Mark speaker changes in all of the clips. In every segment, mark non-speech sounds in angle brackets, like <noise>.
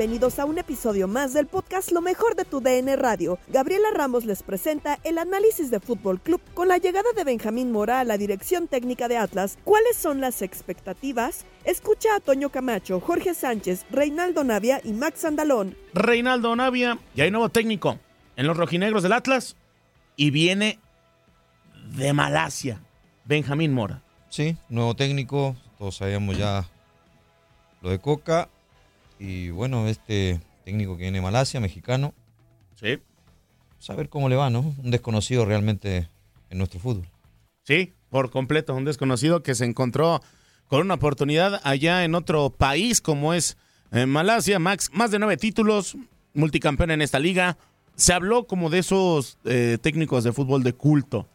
Speaker 1: Bienvenidos a un episodio más del podcast Lo mejor de tu DN Radio. Gabriela Ramos les presenta el análisis de Fútbol Club con la llegada de Benjamín Mora a la dirección técnica de Atlas. ¿Cuáles son las expectativas? Escucha a Toño Camacho, Jorge Sánchez, Reinaldo Navia y Max Andalón.
Speaker 2: Reinaldo Navia, y hay nuevo técnico en los rojinegros del Atlas y viene de Malasia, Benjamín Mora.
Speaker 3: Sí, nuevo técnico, todos sabíamos ya lo de Coca. Y bueno, este técnico que viene de Malasia, mexicano.
Speaker 2: Sí.
Speaker 3: Saber cómo le va, ¿no? Un desconocido realmente en nuestro fútbol.
Speaker 2: Sí, por completo, un desconocido que se encontró con una oportunidad allá en otro país como es eh, Malasia. Max, más de nueve títulos, multicampeón en esta liga. Se habló como de esos eh, técnicos de fútbol de culto,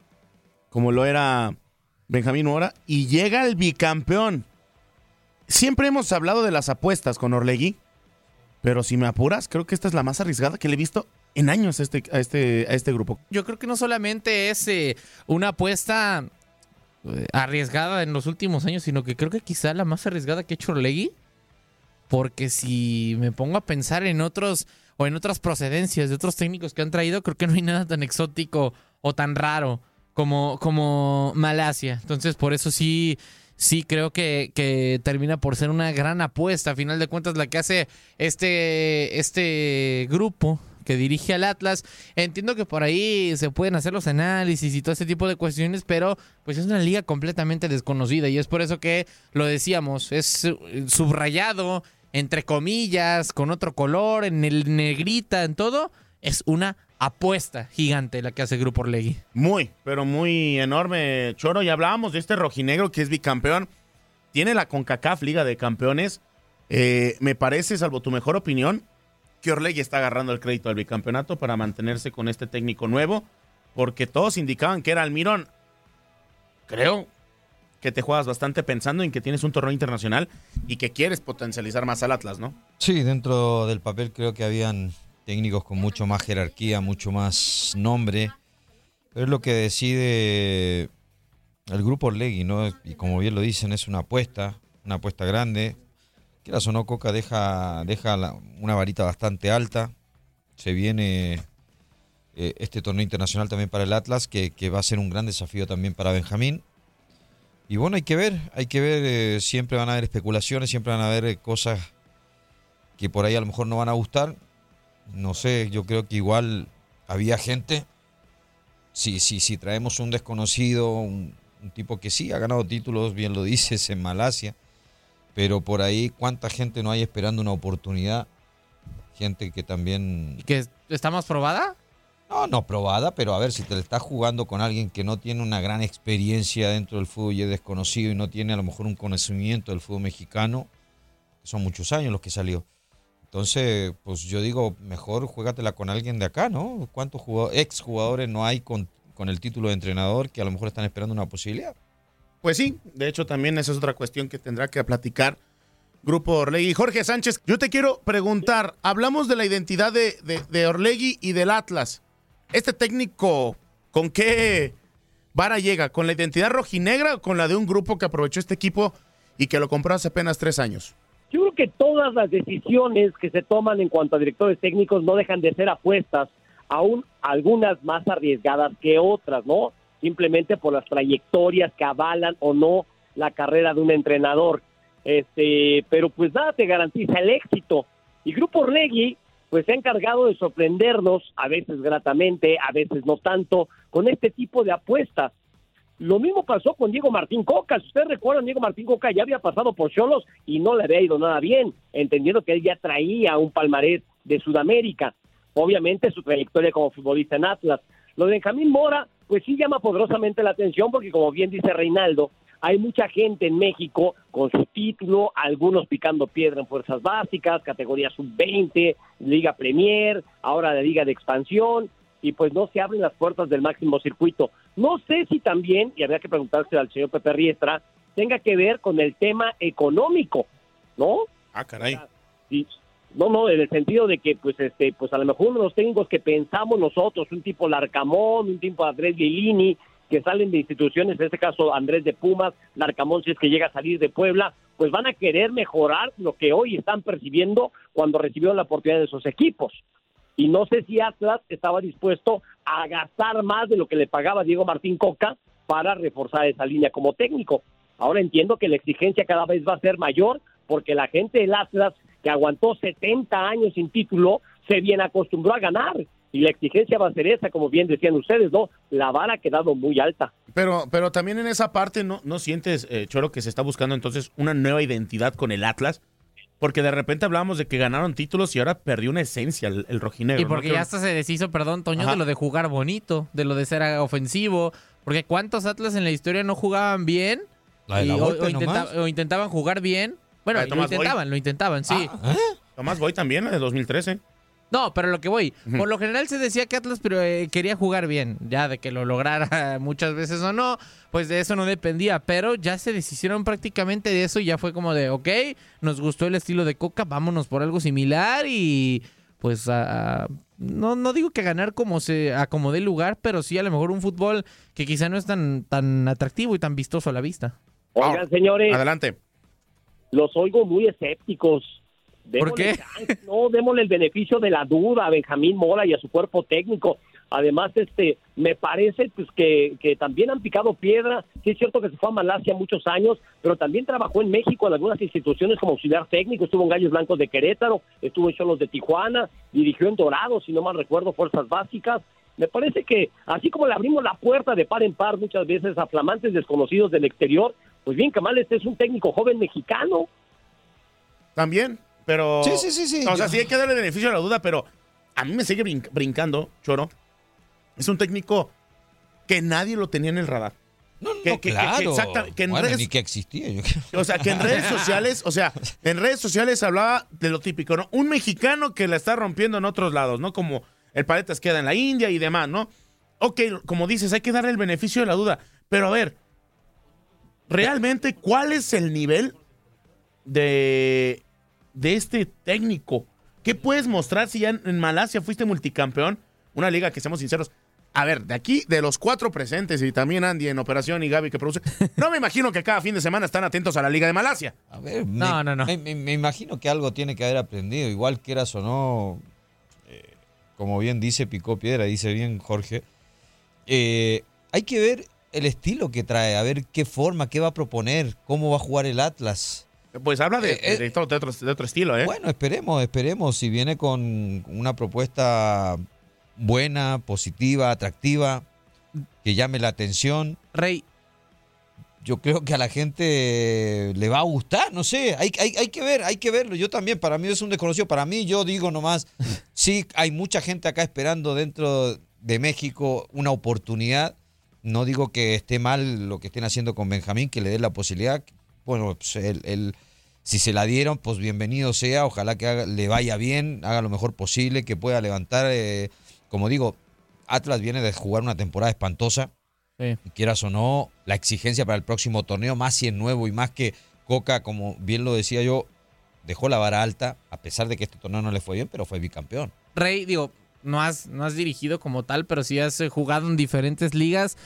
Speaker 2: como lo era Benjamín Mora, y llega el bicampeón. Siempre hemos hablado de las apuestas con Orlegui, pero si me apuras, creo que esta es la más arriesgada que le he visto en años a este, este, este grupo.
Speaker 4: Yo creo que no solamente es eh, una apuesta eh, arriesgada en los últimos años, sino que creo que quizá la más arriesgada que ha hecho Orlegui. Porque si me pongo a pensar en otros o en otras procedencias de otros técnicos que han traído, creo que no hay nada tan exótico o tan raro como, como Malasia. Entonces, por eso sí, sí creo que, que termina por ser una gran apuesta. A final de cuentas, la que hace este, este grupo que dirige al Atlas. Entiendo que por ahí se pueden hacer los análisis y todo ese tipo de cuestiones, pero pues es una liga completamente desconocida y es por eso que lo decíamos, es subrayado, entre comillas, con otro color, en el negrita, en todo, es una apuesta gigante la que hace Grupo Orlegui.
Speaker 2: Muy, pero muy enorme, Choro. Y hablábamos de este rojinegro que es bicampeón. Tiene la CONCACAF Liga de Campeones. Eh, me parece, salvo tu mejor opinión, que Orlegui está agarrando el crédito al bicampeonato para mantenerse con este técnico nuevo, porque todos indicaban que era Almirón. Creo que te juegas bastante pensando en que tienes un torneo internacional y que quieres potencializar más al Atlas, ¿no?
Speaker 3: Sí, dentro del papel creo que habían técnicos con mucho más jerarquía, mucho más nombre. Pero es lo que decide el grupo Orlegui, ¿no? Y como bien lo dicen, es una apuesta, una apuesta grande. Que o no, Coca deja, deja la- una varita bastante alta. Se viene eh, este torneo internacional también para el Atlas, que, que va a ser un gran desafío también para Benjamín. Y bueno, hay que ver, hay que ver, eh, siempre van a haber especulaciones, siempre van a haber eh, cosas que por ahí a lo mejor no van a gustar. No sé, yo creo que igual había gente si, si, si traemos un desconocido, un, un tipo que sí ha ganado títulos, bien lo dices, en Malasia, pero por ahí cuánta gente no hay esperando una oportunidad, gente que también...
Speaker 4: ¿Que está más probada?
Speaker 3: No, no probada, pero a ver, si te le estás jugando con alguien que no tiene una gran experiencia dentro del fútbol y es desconocido y no tiene a lo mejor un conocimiento del fútbol mexicano, son muchos años los que salió. Entonces, pues yo digo, mejor juégatela con alguien de acá, ¿no? ¿Cuántos ex jugadores no hay con, con el título de entrenador que a lo mejor están esperando una posibilidad?
Speaker 2: Pues sí, de hecho también esa es otra cuestión que tendrá que platicar Grupo Orlegui. Jorge Sánchez, yo te quiero preguntar, hablamos de la identidad de, de, de Orlegui y del Atlas. ¿Este técnico con qué vara llega? ¿Con la identidad rojinegra o con la de un grupo que aprovechó este equipo y que lo compró hace apenas tres años?
Speaker 5: Yo creo que todas las decisiones que se toman en cuanto a directores técnicos no dejan de ser apuestas, aún algunas más arriesgadas que otras, ¿no? Simplemente por las trayectorias que avalan o no la carrera de un entrenador. Este, pero pues nada te garantiza el éxito. Y Grupo Orlegui pues se ha encargado de sorprendernos, a veces gratamente, a veces no tanto, con este tipo de apuestas. Lo mismo pasó con Diego Martín Coca. Si ustedes recuerdan, Diego Martín Coca ya había pasado por Cholos y no le había ido nada bien, entendiendo que él ya traía un palmarés de Sudamérica. Obviamente su trayectoria como futbolista en Atlas. Lo de Benjamín Mora, pues sí llama poderosamente la atención porque como bien dice Reinaldo, hay mucha gente en México con su título, algunos picando piedra en fuerzas básicas, categoría sub-20, Liga Premier, ahora la Liga de Expansión, y pues no se abren las puertas del máximo circuito. No sé si también, y habría que preguntarse al señor Pepe Riestra, tenga que ver con el tema económico, ¿no?
Speaker 2: Ah, caray.
Speaker 5: Sí. No, no, en el sentido de que, pues, este, pues a lo mejor uno de los técnicos que pensamos nosotros, un tipo Larcamón, un tipo Andrés Lilini, que salen de instituciones, en este caso Andrés de Pumas, Larcamón, si es que llega a salir de Puebla, pues van a querer mejorar lo que hoy están percibiendo cuando recibieron la oportunidad de esos equipos. Y no sé si Atlas estaba dispuesto a gastar más de lo que le pagaba Diego Martín Coca para reforzar esa línea como técnico. Ahora entiendo que la exigencia cada vez va a ser mayor porque la gente del Atlas, que aguantó 70 años sin título, se bien acostumbró a ganar. Y la exigencia va a ser esa, como bien decían ustedes, ¿no? La vara ha quedado muy alta.
Speaker 2: Pero, pero también en esa parte, ¿no, no sientes, eh, Choro, que se está buscando entonces una nueva identidad con el Atlas? Porque de repente hablábamos de que ganaron títulos y ahora perdió una esencia el, el rojinegro.
Speaker 4: Y porque
Speaker 2: ¿no?
Speaker 4: ya hasta se deshizo, perdón, Toño,
Speaker 2: Ajá.
Speaker 4: de lo de jugar bonito, de lo de ser ofensivo. Porque ¿cuántos Atlas en la historia no jugaban bien?
Speaker 3: La de la
Speaker 4: Y- o, o intenta- o intentaban jugar bien. Bueno, lo
Speaker 2: Boy.
Speaker 4: intentaban, lo intentaban, sí.
Speaker 3: ¿Eh?
Speaker 2: Tomás Boy también, la de 2013.
Speaker 4: No, pero lo que voy, por lo general se decía que Atlas pero, eh, quería jugar bien, ya de que lo lograra <laughs> muchas veces o no, pues de eso no dependía, pero ya se deshicieron prácticamente de eso y ya fue como de, ok, nos gustó el estilo de Coca, vámonos por algo similar y pues a- no, no digo que ganar como se acomode el lugar, pero sí a lo mejor un fútbol que quizá no es tan, tan atractivo y tan vistoso a la vista.
Speaker 5: Oigan, señores,
Speaker 2: Adelante.
Speaker 5: los oigo muy escépticos.
Speaker 4: ¿Por qué?
Speaker 5: chance, No, démosle el beneficio de la duda a Benjamín Mora y a su cuerpo técnico. Además, este, me parece pues que, que también han picado piedra. Sí es cierto que se fue a Malasia muchos años, pero también trabajó en México en algunas instituciones como auxiliar técnico. Estuvo en Gallos Blancos de Querétaro, estuvo en Cholos de Tijuana, dirigió en Dorados, si no mal recuerdo, Fuerzas Básicas. Me parece que así como le abrimos la puerta de par en par muchas veces a flamantes desconocidos del exterior, pues bien que mal este es un técnico joven mexicano.
Speaker 2: También, pero...
Speaker 3: Sí, sí, sí, sí.
Speaker 2: O sea, sí hay que darle beneficio a la duda, pero a mí me sigue brin- brincando, Choro. Es un técnico que nadie lo tenía en el radar.
Speaker 3: No, no,
Speaker 2: Que- que- que-
Speaker 3: claro.
Speaker 2: exacta- que en
Speaker 3: Bueno,
Speaker 2: redes-
Speaker 3: ni que existía. yo creo.
Speaker 2: O sea, que en redes sociales, o sea, en redes sociales hablaba de lo típico, ¿no? Un mexicano que la está rompiendo en otros lados, ¿no? Como el Paletas queda en la India y demás, ¿no? Ok, como dices, hay que darle el beneficio de la duda. Pero a ver, realmente, ¿cuál es el nivel de, de este técnico? ¿Qué puedes mostrar si ya en, en Malasia fuiste multicampeón? Una liga que, seamos sinceros, a ver, de aquí, de los cuatro presentes y también Andy en operación y Gaby que produce, <laughs> no me imagino que cada fin de semana están atentos a la liga de Malasia.
Speaker 3: A ver,
Speaker 4: No,
Speaker 3: me,
Speaker 4: no, no.
Speaker 3: Me, me- me imagino que algo tiene que haber aprendido, igual quieras o no, eh, como bien dice Picó Piedra, dice bien Jorge, eh, hay que ver el estilo que trae, a ver qué forma, qué va a proponer, cómo va a jugar el Atlas.
Speaker 2: Pues habla de,
Speaker 3: Eh, eh.
Speaker 2: de otro, de otro- de otro estilo, ¿eh?
Speaker 3: Bueno, esperemos, esperemos, si viene con una propuesta buena, positiva, atractiva, que llame la atención.
Speaker 4: Rey,
Speaker 3: Yo creo que a la gente le va a gustar, no sé, hay, hay, hay que ver, hay que verlo. Yo también, para mí es un desconocido. Para mí, yo digo nomás, <laughs> sí, hay mucha gente acá esperando dentro de México una oportunidad. No digo que esté mal lo que estén haciendo con Benjamín, que le dé la posibilidad. Bueno, pues él, él- si se la dieron, pues bienvenido sea. Ojalá que haga- le vaya bien, haga lo mejor posible, que pueda levantar. eh, como digo, Atlas viene de jugar una temporada espantosa
Speaker 4: Sí.
Speaker 3: quieras o no, la exigencia para el próximo torneo, más si es nuevo y más que Coca, como bien lo decía yo, dejó la vara alta, a pesar de que este torneo no le fue bien, pero fue bicampeón.
Speaker 4: Rey, digo, no has, no has dirigido como tal, pero sí has eh, jugado en diferentes ligas.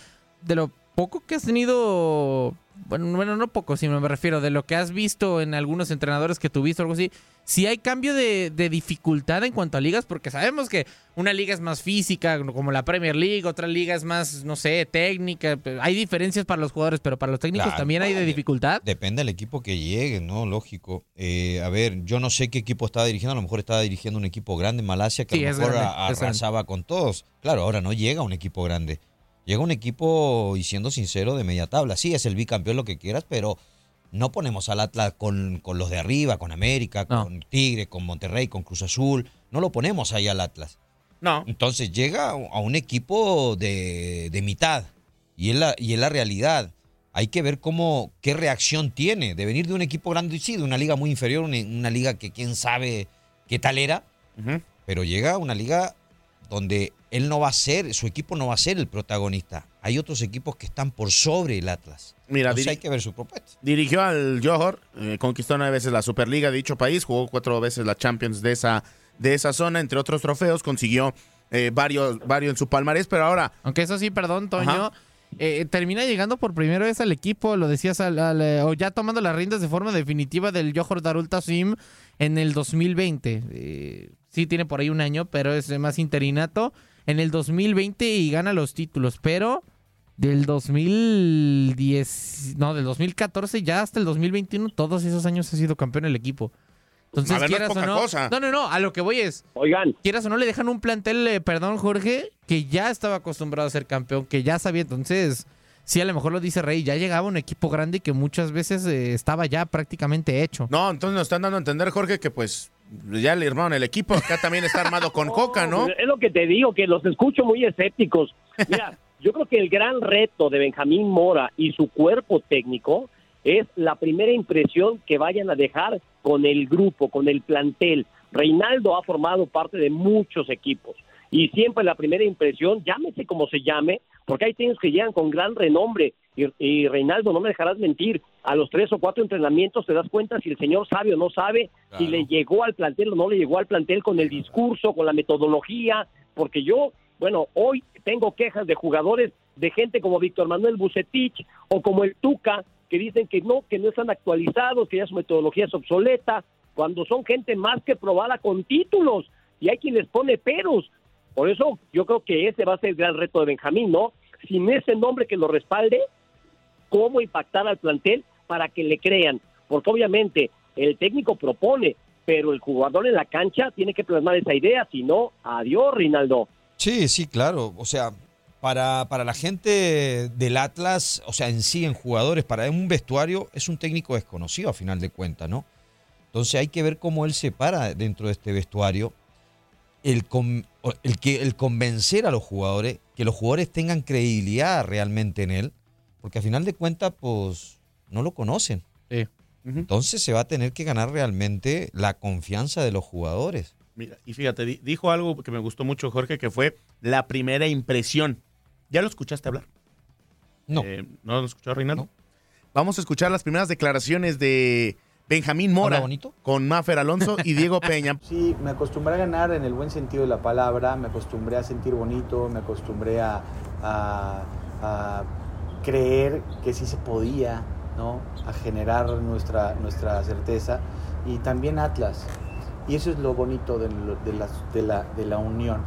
Speaker 4: De lo poco que has tenido, bueno, bueno, no poco, sino me refiero, de lo que has visto en algunos entrenadores que tuviste o algo así, si hay cambio de, de dificultad en cuanto a ligas, porque sabemos que una liga es más física, como la Premier League, otra liga es más, no sé, técnica. Hay diferencias para los jugadores, pero para los técnicos
Speaker 3: Claro,
Speaker 4: también hay de dificultad.
Speaker 3: Depende del equipo que llegue, ¿no? Lógico. Eh, a ver, yo no sé qué equipo estaba dirigiendo, a lo mejor estaba dirigiendo un equipo grande en Malasia que
Speaker 4: Sí,
Speaker 3: a lo mejor
Speaker 4: grande.
Speaker 3: arrasaba con todos. Claro, ahora no llega un equipo grande. Llega un equipo, y siendo sincero, de media tabla. Sí, es el bicampeón, lo que quieras, pero no ponemos al Atlas con, con los de arriba, con América,
Speaker 4: No.
Speaker 3: con Tigre, con Monterrey, con Cruz Azul. No lo ponemos ahí al Atlas.
Speaker 2: No.
Speaker 3: Entonces llega a un equipo de, de mitad y es, la, y es la realidad. Hay que ver cómo, qué reacción tiene de venir de un equipo grande, sí, de una liga muy inferior, una, una liga que quién sabe qué tal era, pero llega a una liga donde él no va a ser, su equipo no va a ser el protagonista. Hay otros equipos que están por sobre el Atlas.
Speaker 2: Mira,
Speaker 3: Entonces hay que ver su propuesta.
Speaker 2: Dirigió al Johor, eh, conquistó nueve veces la Superliga de dicho país, jugó cuatro veces la Champions de esa, de esa zona, entre otros trofeos, consiguió eh, varios, varios en su palmarés, pero ahora
Speaker 4: Aunque eso sí, perdón, Toño. Eh, termina llegando por primera vez al equipo, lo decías, al- al, eh, o ya tomando las riendas de forma definitiva del Johor Darul Tassim en el 2020. Sí, tiene por ahí un año, pero es más interinato. En el 2020 y gana los títulos, pero del 2010, no, del 2014 ya hasta el 2021, todos esos años ha sido campeón el equipo. Entonces,
Speaker 2: A ver, no
Speaker 4: quieras o no.
Speaker 2: cosa.
Speaker 4: No, no, no, a lo que voy es,
Speaker 5: Oigan,
Speaker 4: quieras o no, le dejan un plantel, eh, perdón, Jorge, que ya estaba acostumbrado a ser campeón, que ya sabía. Entonces, sí, a lo mejor lo dice Rey, ya llegaba un equipo grande y que muchas veces eh, estaba ya prácticamente hecho.
Speaker 2: No, entonces nos están dando a entender, Jorge, que pues ya le armaron el equipo. Acá también está armado con <laughs> Coca, ¿no?
Speaker 5: Es lo que te digo, que los escucho muy escépticos. Mira, <laughs> yo creo que el gran reto de Benjamín Mora y su cuerpo técnico es la primera impresión que vayan a dejar con el grupo, con el plantel. Reinaldo ha formado parte de muchos equipos y siempre la primera impresión, llámese como se llame, porque hay técnicos que llegan con gran renombre y, y Reinaldo, no me dejarás mentir, a los tres o cuatro entrenamientos te das cuenta si el señor sabe o no sabe, si le llegó al plantel o no le llegó al plantel con el discurso, con la metodología, porque yo, bueno, hoy tengo quejas de jugadores, de gente como Víctor Manuel Bucetich o como el Tuca, que dicen que no, que no están actualizados, que ya su metodología es obsoleta, cuando son gente más que probada con títulos, y hay quien les pone peros. Por eso yo creo que ese va a ser el gran reto de Benjamín, ¿no? Sin ese nombre que lo respalde, cómo impactar al plantel para que le crean, porque obviamente el técnico propone, pero el jugador en la cancha tiene que plasmar esa idea, si no, adiós, Rinaldo.
Speaker 3: Sí, sí, claro. O sea, para, para la gente del Atlas, o sea, en sí, en jugadores, para un vestuario, es un técnico desconocido a final de cuentas, ¿no? Entonces hay que ver cómo él se para dentro de este vestuario. El, con- el, que, el convencer a los jugadores, que los jugadores tengan credibilidad realmente en él, porque a final de cuentas, pues, no lo conocen.
Speaker 4: Sí.
Speaker 3: Entonces se va a tener que ganar realmente la confianza de los jugadores.
Speaker 2: Mira, y fíjate, di- dijo algo que me gustó mucho, Jorge, que fue la primera impresión. ¿Ya lo escuchaste hablar?
Speaker 3: No.
Speaker 2: Eh, ¿No lo escuchó Reinaldo?
Speaker 3: No.
Speaker 2: Vamos a escuchar las primeras declaraciones de Benjamín Mora
Speaker 3: ¿Habla bonito?
Speaker 2: con Mafer Alonso y Diego <laughs> Peña.
Speaker 6: Sí, me acostumbré a ganar en el buen sentido de la palabra, me acostumbré a sentir bonito, me acostumbré a, a- a creer que sí se podía, ¿no? A generar nuestra, nuestra certeza. Y también Atlas. Y eso es lo bonito de, las- de la, de la unión,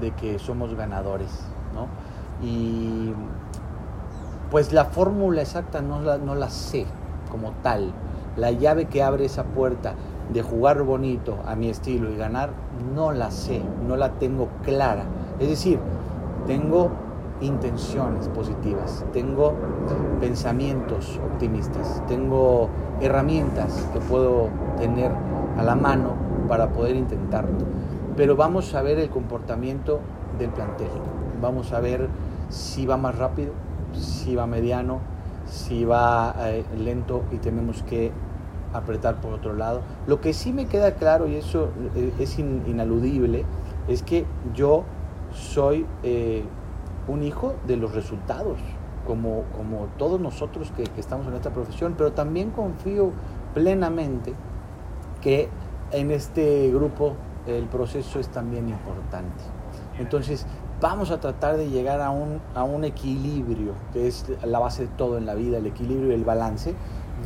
Speaker 6: de que somos ganadores, ¿no? Y pues la fórmula exacta no la, no la sé como tal. La llave que abre esa puerta de jugar bonito a mi estilo y ganar, no la sé, no la tengo clara. Es decir, tengo intenciones positivas, tengo pensamientos optimistas, tengo herramientas que puedo tener a la mano para poder intentarlo. Pero vamos a ver el comportamiento del plantel, vamos a ver si va más rápido, si va mediano, si va eh, lento y tenemos que apretar por otro lado. Lo que sí me queda claro, y eso eh, es inaludible, es que yo soy eh, un hijo de los resultados, como, como todos nosotros que, que, estamos en esta profesión, pero también confío plenamente que en este grupo el proceso es también importante. Entonces, vamos a tratar de llegar a un, a un equilibrio, que es la base de todo en la vida, el equilibrio y el balance,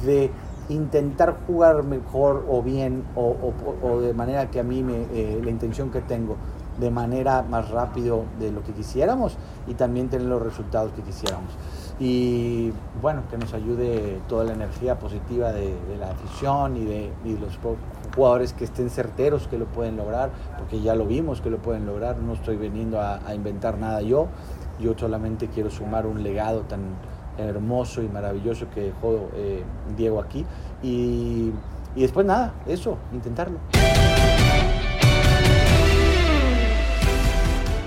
Speaker 6: de intentar jugar mejor o bien o, o, de manera que a mí me, eh, la intención que tengo de manera más rápido de lo que quisiéramos y también tener los resultados que quisiéramos. Y bueno, que nos ayude toda la energía positiva de, la afición y de los jugadores que estén certeros que lo pueden lograr, porque ya lo vimos que lo pueden lograr, no estoy veniendo a, a inventar nada yo, yo solamente quiero sumar un legado tan hermoso y maravilloso que dejó eh, Diego aquí y, y después nada, eso, intentarlo.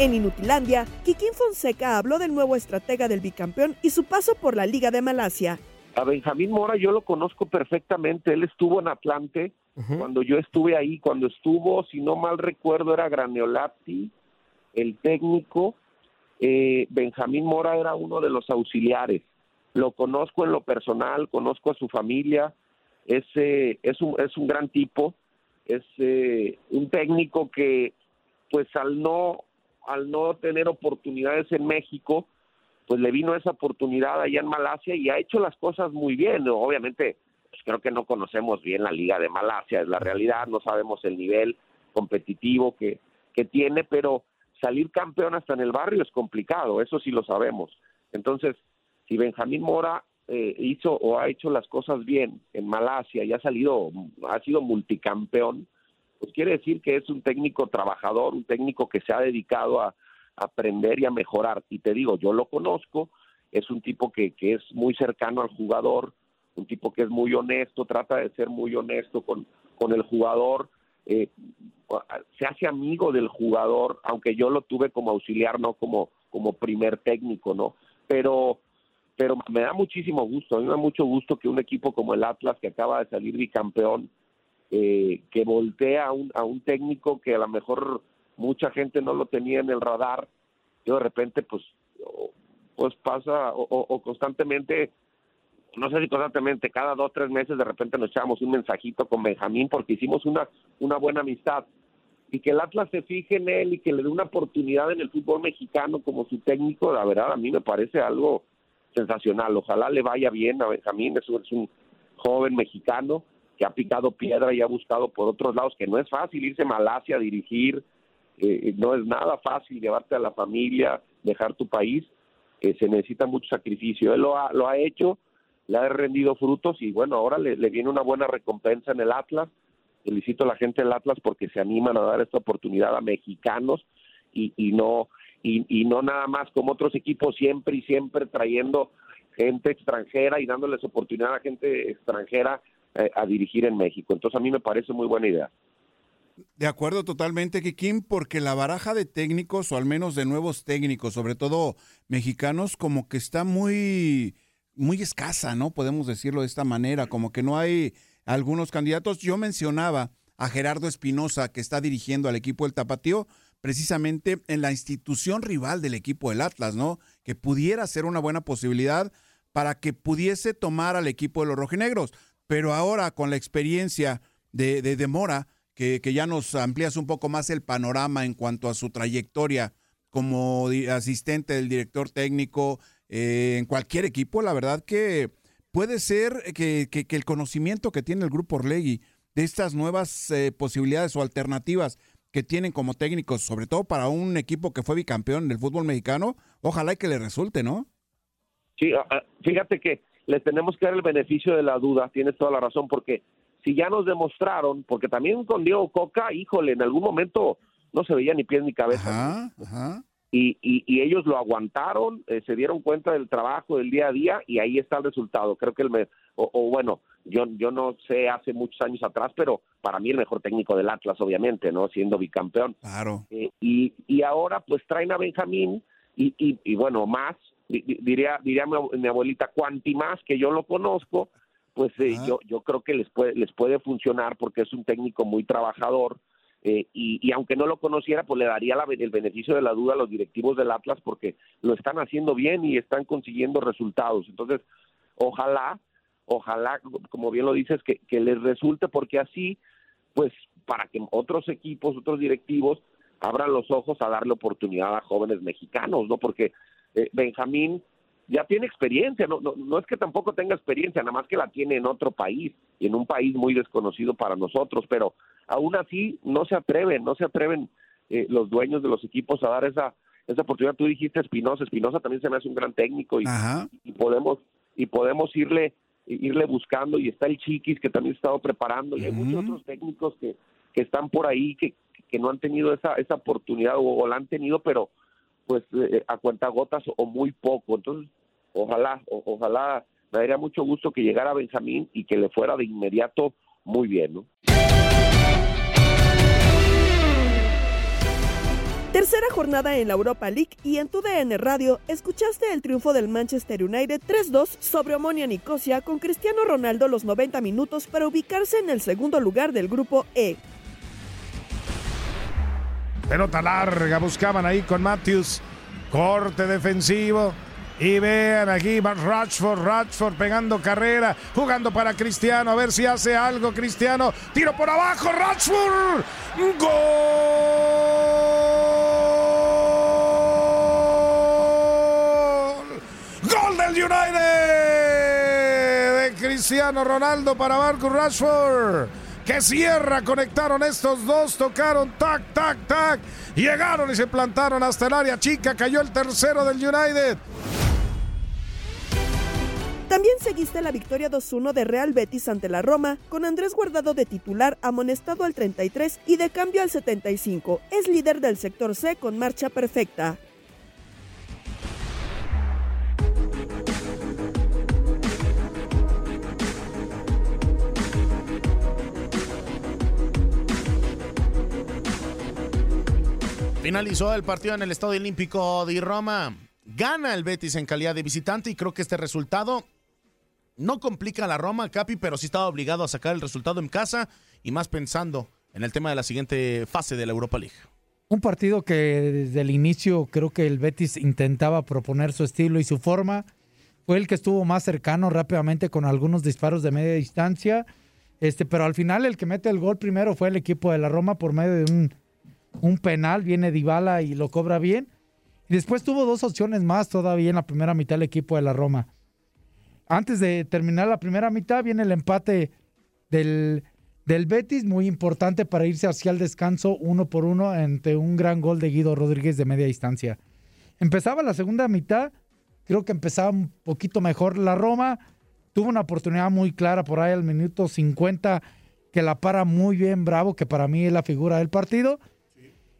Speaker 1: En Inutilandia, Kikín Fonseca habló del nuevo estratega del bicampeón y su paso por la Liga de Malasia.
Speaker 7: A Benjamín Mora yo lo conozco perfectamente, él estuvo en Atlante uh -huh. cuando yo estuve ahí, cuando estuvo, si no mal recuerdo, era Graneolati, el técnico, eh, Benjamín Mora era uno de los auxiliares, lo conozco en lo personal, conozco a su familia, es, eh, es, un, es un gran tipo, es eh, un técnico que pues al no al no tener oportunidades en México, pues le vino esa oportunidad allá en Malasia y ha hecho las cosas muy bien. Obviamente, pues creo que no conocemos bien la liga de Malasia, es la realidad, no sabemos el nivel competitivo que, que tiene, pero salir campeón hasta en el barrio es complicado, eso sí lo sabemos. Entonces, si Benjamín Mora eh, hizo o ha hecho las cosas bien en Malasia y ha salido, ha sido multicampeón, pues quiere decir que es un técnico trabajador, un técnico que se ha dedicado a, aprender y a mejorar. Y te digo, yo lo conozco, es un tipo que, que, es muy cercano al jugador, un tipo que es muy honesto, trata de ser muy honesto con, con el jugador, eh, se hace amigo del jugador, aunque yo lo tuve como auxiliar, no como, como primer técnico, ¿no? Pero, pero me da muchísimo gusto, a mí me da mucho gusto que un equipo como el Atlas, que acaba de salir bicampeón, eh, que voltea a un, a un técnico que a lo mejor mucha gente no lo tenía en el radar, yo de repente pues pues pasa o, constantemente, no sé si constantemente, cada dos, tres meses de repente nos echamos un mensajito con Benjamín porque hicimos una, una buena amistad. Y que el Atlas se fije en él y que le dé una oportunidad en el fútbol mexicano como su técnico, la verdad a mí me parece algo sensacional, ojalá le vaya bien a Benjamín, es es un joven mexicano ha picado piedra y ha buscado por otros lados, que no es fácil irse a Malasia a dirigir, eh, no es nada fácil llevarte a la familia, dejar tu país, eh, se necesita mucho sacrificio. Él lo ha, lo ha hecho, le ha rendido frutos y bueno, ahora le, le viene una buena recompensa en el Atlas. Felicito a la gente del Atlas porque se animan a dar esta oportunidad a mexicanos y, y no y, y no nada más como otros equipos siempre y siempre trayendo gente extranjera y dándoles oportunidad a gente extranjera eh, a dirigir en México. Entonces a mí me parece muy buena idea.
Speaker 8: De acuerdo totalmente, Kikim, porque la baraja de técnicos, o al menos de nuevos técnicos, sobre todo mexicanos, como que está muy, muy escasa, ¿no? Podemos decirlo de esta manera, como que no hay algunos candidatos. Yo mencionaba a Gerardo Espinosa, que está dirigiendo al equipo del Tapatío, precisamente en la institución rival del equipo del Atlas, ¿no? Que pudiera ser una buena posibilidad para que pudiese tomar al equipo de los rojinegros. Pero ahora con la experiencia de, de, de Mora, que, que, ya nos amplías un poco más el panorama en cuanto a su trayectoria como asistente del director técnico eh, en cualquier equipo, la verdad que puede ser que, que, el conocimiento que tiene el grupo Orlegui de estas nuevas eh, posibilidades o alternativas que tienen como técnicos, sobre todo para un equipo que fue bicampeón del fútbol mexicano, ojalá y que le resulte, ¿no?
Speaker 7: Sí, fíjate que les tenemos que dar el beneficio de la duda, tienes toda la razón, porque si ya nos demostraron, porque también con Diego Coca, híjole, en algún momento no se veía ni pies ni cabeza.
Speaker 8: Ajá, ajá.
Speaker 7: y, y, y ellos lo aguantaron, eh, se dieron cuenta del trabajo del día a día y ahí está el resultado. Creo que el me, o, o bueno, yo yo no sé hace muchos años atrás, pero para mí el mejor técnico del Atlas, obviamente, no siendo bicampeón.
Speaker 8: Claro.
Speaker 7: Eh, y, y ahora pues traen a Benjamín y, y, y bueno, más, diría, diría mi, ab- mi abuelita, cuanti más que yo lo conozco, pues eh, yo, yo creo que les puede, les puede funcionar porque es un técnico muy trabajador eh, y, y aunque no lo conociera, pues le daría la- el beneficio de la duda a los directivos del Atlas porque lo están haciendo bien y están consiguiendo resultados. Entonces, ojalá, ojalá, como bien lo dices, que, que les resulte porque así, pues para que otros equipos, otros directivos abran los ojos a darle oportunidad a jóvenes mexicanos, ¿no? Porque eh, Benjamín ya tiene experiencia, no, no, no es que tampoco tenga experiencia, nada más que la tiene en otro país y en un país muy desconocido para nosotros, pero aún así no se atreven, no se atreven eh, los dueños de los equipos a dar esa esa oportunidad. Tú dijiste Espinosa, Espinosa también se me hace un gran técnico y, y podemos y podemos irle irle buscando y está el Chiquis que también ha estado preparando y hay muchos otros técnicos que, que están por ahí que, que no han tenido esa esa oportunidad o, o la han tenido pero pues eh, a cuentagotas o muy poco. Entonces, ojalá, ojalá, me daría mucho gusto que llegara Benjamín y que le fuera de inmediato muy bien, ¿no?
Speaker 1: Tercera jornada en la Europa League y en tu DN Radio escuchaste el triunfo del Manchester United 3-2 sobre Omonia Nicosia con Cristiano Ronaldo los 90 minutos para ubicarse en el segundo lugar del grupo E.
Speaker 9: Pelota larga, buscaban ahí con Matthews. Corte defensivo. Y vean aquí, va Rashford, Rashford pegando carrera, jugando para Cristiano, a ver si hace algo Cristiano. Tiro por abajo, Rashford. ¡Gol! ¡Gol del United! De Cristiano Ronaldo para Marcus Rashford. Que cierra, conectaron estos dos, tocaron, tac, tac, tac. Llegaron y se plantaron hasta el área chica. Cayó el tercero del United.
Speaker 1: También seguiste la victoria 2-1 de Real Betis ante la Roma, con Andrés Guardado de titular amonestado al 33 y de cambio al 75. Es líder del sector C con marcha perfecta.
Speaker 2: Finalizó el partido en el Estadio Olímpico de Roma. Gana el Betis en calidad de visitante y creo que este resultado no complica a la Roma, Capi, pero sí estaba obligado a sacar el resultado en casa y más pensando en el tema de la siguiente fase de la Europa League.
Speaker 10: Un partido que desde el inicio creo que el Betis intentaba proponer su estilo y su forma. Fue el que estuvo más cercano rápidamente con algunos disparos de media distancia. Este, pero al final el que mete el gol primero fue el equipo de la Roma por medio de un, un penal. Viene Dybala y lo cobra bien. Y después tuvo dos opciones más todavía en la primera mitad el equipo de la Roma. Antes de terminar la primera mitad viene el empate del, del Betis, muy importante para irse hacia el descanso uno por uno ante un gran gol de Guido Rodríguez de media distancia. Empezaba la segunda mitad, creo que empezaba un poquito mejor la Roma, tuvo una oportunidad muy clara por ahí al minuto 50 que la para muy bien Bravo, que para mí es la figura del partido.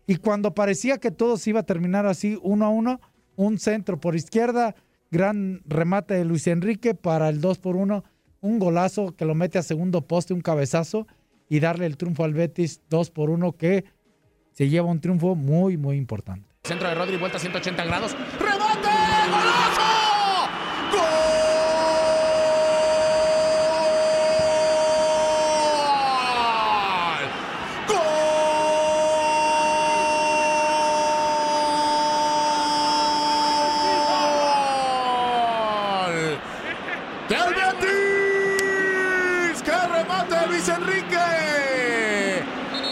Speaker 10: Y cuando parecía que todo se iba a terminar así, uno a uno, un centro por izquierda, gran remate de Luis Enrique para el 2 por 1, un golazo que lo mete a segundo poste, un cabezazo y darle el triunfo al Betis 2 por 1 que se lleva un triunfo muy, muy importante.
Speaker 4: Centro de Rodri, vuelta 180 grados. ¡Rebote! ¡Golazo!
Speaker 2: ¡Gol! ¡Del Betis! ¡Qué remate de Luis Enrique!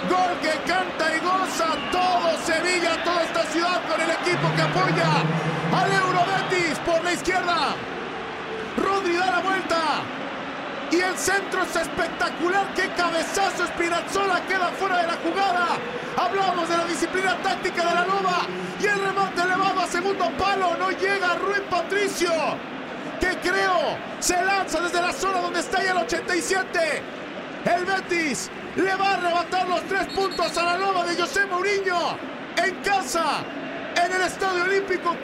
Speaker 2: Gol que canta y goza todo Sevilla, toda esta ciudad con el equipo que apoya al Eurobetis por la izquierda. Rodri da la vuelta. Y el centro es espectacular. ¡Qué cabezazo! Spinazzola queda fuera de la jugada. Hablamos de la disciplina táctica de la Loba. Y el remate elevado a segundo palo. No llega Rui Patricio. Que creo se lanza desde la zona donde está ya el 87. El Betis le va a arrebatar los tres puntos a la Loba de José Mourinho. En casa.
Speaker 9: En el Estadio Olímpico.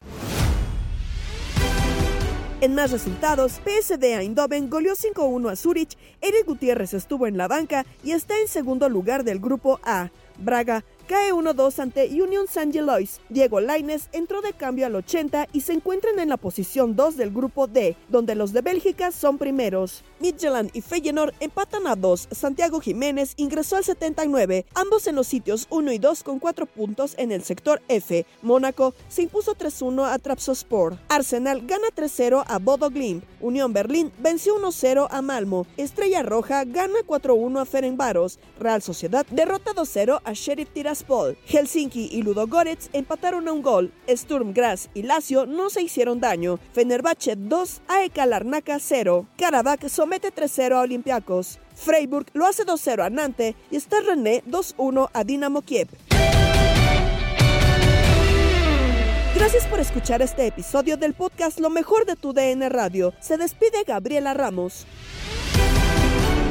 Speaker 1: En más resultados, PSD Eindhoven goleó 5-1 a Zurich, Eric Gutiérrez estuvo en la banca y está en segundo lugar del grupo A. Braga cae 1-2 ante Union San Gelois. Diego Laines entró de cambio al 80 y se encuentran en la posición 2 del grupo D, donde los de Bélgica son primeros. Midtjylland y Feyenoord empatan a 2. Santiago Jiménez ingresó al 79, ambos en los sitios 1 y 2 con 4 puntos en el sector F. Mónaco se impuso 3-1 a Trabzonspor. Arsenal gana 3-0 a Bodo Glimt. Unión Berlín venció 1-0 a Malmo. Estrella Roja gana 4-1 a Ferencváros. Real Sociedad derrota 2-0 a Sheriff Tiraspol. Helsinki y Ludogorets empataron a un gol. Sturm Graz y Lazio no se hicieron daño. Fenerbahce 2 a Eka Larnaca 0. Karabakh somete 3-0 a Olympiacos. Freiburg lo hace 2-0 a Nantes y está René 2-1 a Dinamo Kiev. Gracias por escuchar este episodio del podcast Lo mejor de tu DN Radio. Se despide Gabriela Ramos.